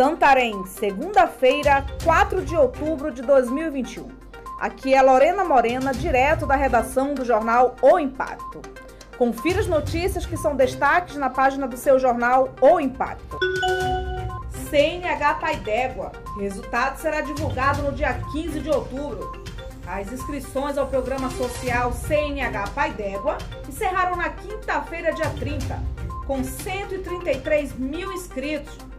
Santarém, segunda-feira, 4 de outubro de 2021. Aqui é Lorena Morena, direto da redação do jornal O Impacto. Confira as notícias que são destaques na página do seu jornal O Impacto. CNH Pai d'Égua. Resultado será divulgado no dia 15 de outubro. As inscrições ao programa social CNH Pai d'Égua encerraram na quinta-feira, dia 30, com 133 mil inscritos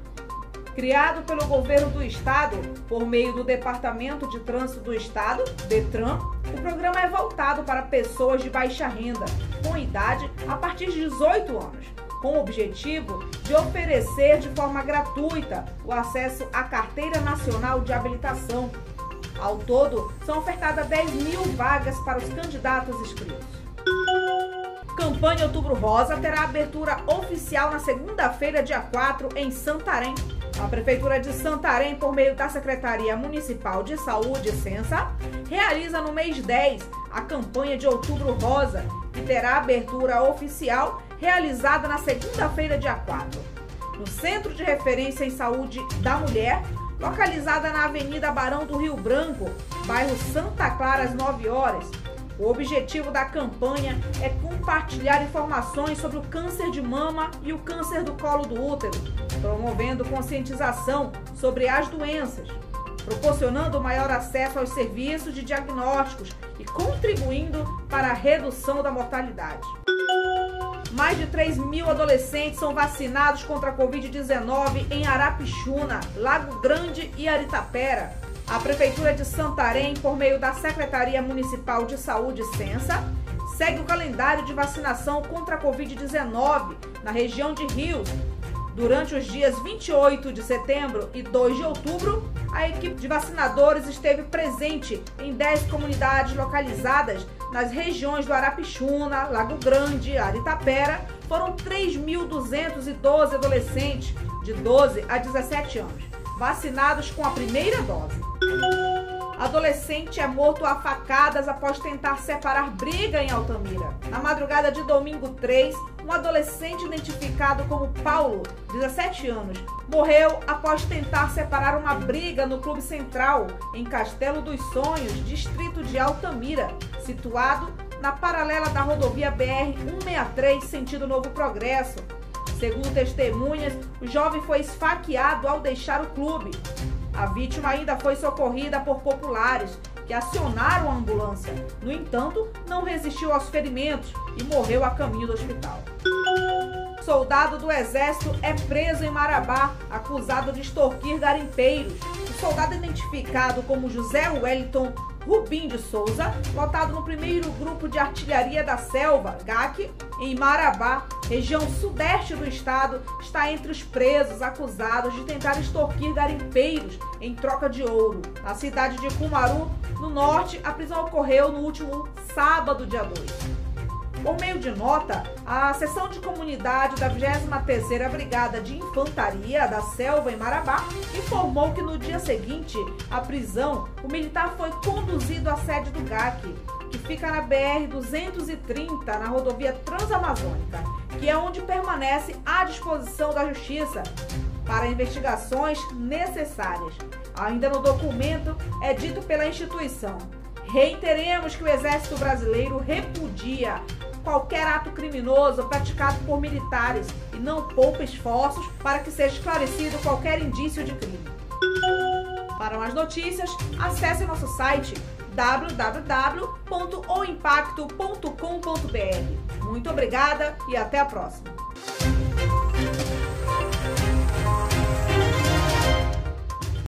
Criado pelo governo do estado por meio do Departamento de Trânsito do Estado, DETRAN, o programa é voltado para pessoas de baixa renda, com idade a partir de 18 anos, com o objetivo de oferecer de forma gratuita o acesso à Carteira Nacional de Habilitação. Ao todo, são ofertadas 10 mil vagas para os candidatos inscritos. Campanha Outubro Rosa terá abertura oficial na segunda-feira, dia 4, em Santarém. A Prefeitura de Santarém, por meio da Secretaria Municipal de Saúde, Censa, realiza no mês 10 a campanha de Outubro Rosa, que terá abertura oficial realizada na segunda-feira, dia 4. No Centro de Referência em Saúde da Mulher, localizada na Avenida Barão do Rio Branco, bairro Santa Clara, às 9 horas, o objetivo da campanha é compartilhar informações sobre o câncer de mama e o câncer do colo do útero, promovendo conscientização sobre as doenças, proporcionando maior acesso aos serviços de diagnósticos e contribuindo para a redução da mortalidade. Mais de 3 mil adolescentes são vacinados contra a Covid-19 em Arapixuna, Lago Grande e Aritapera. A Prefeitura de Santarém, por meio da Secretaria Municipal de Saúde Censa, segue o calendário de vacinação contra a Covid-19 na região de Rios. Durante os dias 28 de setembro e 2 de outubro, a equipe de vacinadores esteve presente em 10 comunidades localizadas nas regiões do Arapixuna, Lago Grande, Aritapera. Foram 3.212 adolescentes de 12 a 17 anos vacinados com a primeira dose. Adolescente é morto a facadas após tentar separar briga em Altamira. Na madrugada de domingo 3, um adolescente identificado como Paulo, 17 anos, morreu após tentar separar uma briga no Clube Central, em Castelo dos Sonhos, distrito de Altamira, situado na paralela da rodovia BR-163, sentido Novo Progresso, Segundo testemunhas, o jovem foi esfaqueado ao deixar o clube. A vítima ainda foi socorrida por populares que acionaram a ambulância. No entanto, não resistiu aos ferimentos e morreu a caminho do hospital. Soldado do Exército é preso em Marabá, acusado de extorquir garimpeiros. O soldado identificado como José Wellington Rubim de Souza, lotado no primeiro grupo de artilharia da selva, GAC, em Marabá, região sudeste do estado, está entre os presos acusados de tentar extorquir garimpeiros em troca de ouro. Na cidade de Cumaru, no norte, a prisão ocorreu no último sábado, dia 2. Por meio de nota, a seção de comunidade da 23ª Brigada de Infantaria da Selva em Marabá informou que no dia seguinte à prisão, o militar foi conduzido à sede do GAC, que fica na BR-230, na rodovia Transamazônica, que é onde permanece à disposição da Justiça para investigações necessárias. Ainda no documento é dito pela instituição Reiteremos que o Exército Brasileiro repudia qualquer ato criminoso praticado por militares e não poupa esforços para que seja esclarecido qualquer indício de crime. Para mais notícias, acesse nosso site www.oimpacto.com.br. Muito obrigada e até a próxima!